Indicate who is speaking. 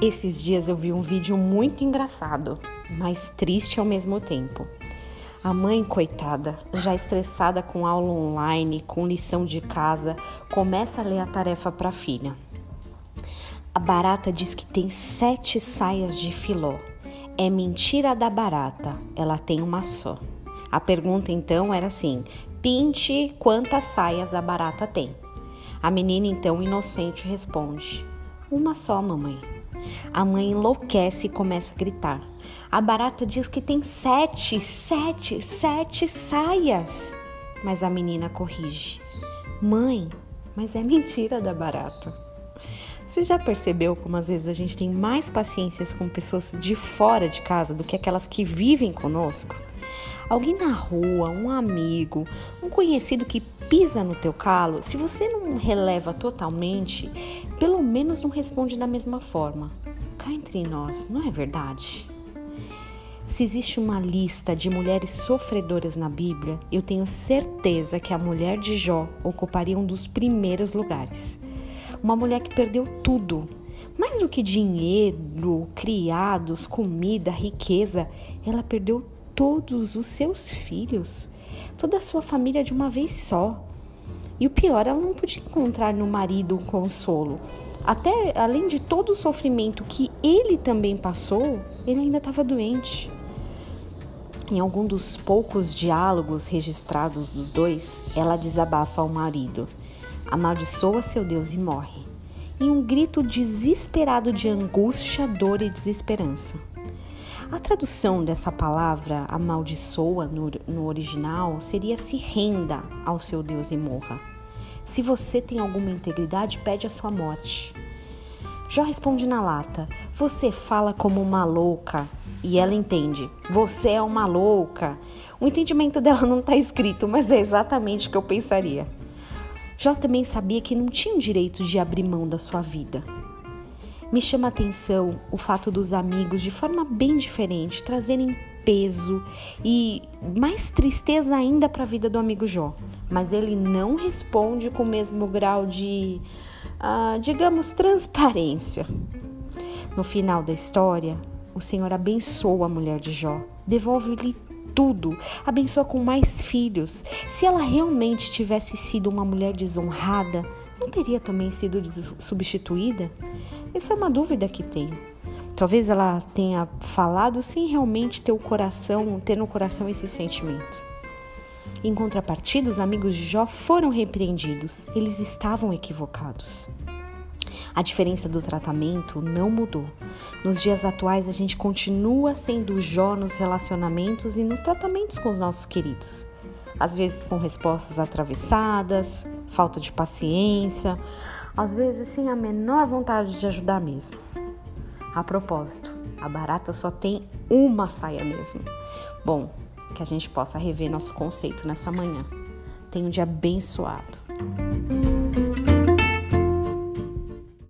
Speaker 1: Esses dias eu vi um vídeo muito engraçado, mas triste ao mesmo tempo. A mãe, coitada, já estressada com aula online, com lição de casa, começa a ler a tarefa para a filha. A barata diz que tem sete saias de filó. É mentira da barata, ela tem uma só. A pergunta então era assim: pinte quantas saias a barata tem. A menina então inocente responde: uma só, mamãe. A mãe enlouquece e começa a gritar. A barata diz que tem sete, sete, sete saias. Mas a menina corrige: Mãe, mas é mentira da barata. Você já percebeu como às vezes a gente tem mais paciências com pessoas de fora de casa do que aquelas que vivem conosco? Alguém na rua, um amigo, um conhecido que pisa no teu calo, se você não releva totalmente, pelo menos não responde da mesma forma. Cá entre nós, não é verdade? Se existe uma lista de mulheres sofredoras na Bíblia, eu tenho certeza que a mulher de Jó ocuparia um dos primeiros lugares. Uma mulher que perdeu tudo, mais do que dinheiro, criados, comida, riqueza, ela perdeu todos os seus filhos, toda a sua família de uma vez só. E o pior, ela não podia encontrar no marido um consolo. Até além de todo o sofrimento que ele também passou, ele ainda estava doente. Em algum dos poucos diálogos registrados dos dois, ela desabafa ao marido, amaldiçoa seu Deus e morre, em um grito desesperado de angústia, dor e desesperança. A tradução dessa palavra amaldiçoa no, no original seria se renda ao seu Deus e morra. Se você tem alguma integridade, pede a sua morte. Jó responde na lata: Você fala como uma louca. E ela entende: Você é uma louca. O entendimento dela não está escrito, mas é exatamente o que eu pensaria. Jó também sabia que não tinha o direito de abrir mão da sua vida. Me chama a atenção o fato dos amigos, de forma bem diferente, trazerem peso e mais tristeza ainda para a vida do amigo Jó. Mas ele não responde com o mesmo grau de, uh, digamos, transparência. No final da história, o Senhor abençoa a mulher de Jó, devolve-lhe tudo, abençoa com mais filhos. Se ela realmente tivesse sido uma mulher desonrada, não teria também sido substituída? Essa é uma dúvida que tenho. Talvez ela tenha falado sem realmente ter o coração, ter no coração esse sentimento. Em contrapartida, os amigos de Jó foram repreendidos. Eles estavam equivocados. A diferença do tratamento não mudou. Nos dias atuais, a gente continua sendo Jó nos relacionamentos e nos tratamentos com os nossos queridos. Às vezes com respostas atravessadas, falta de paciência, às vezes sem a menor vontade de ajudar mesmo. A propósito, a barata só tem uma saia mesmo. Bom, que a gente possa rever nosso conceito nessa manhã. Tenha um dia abençoado.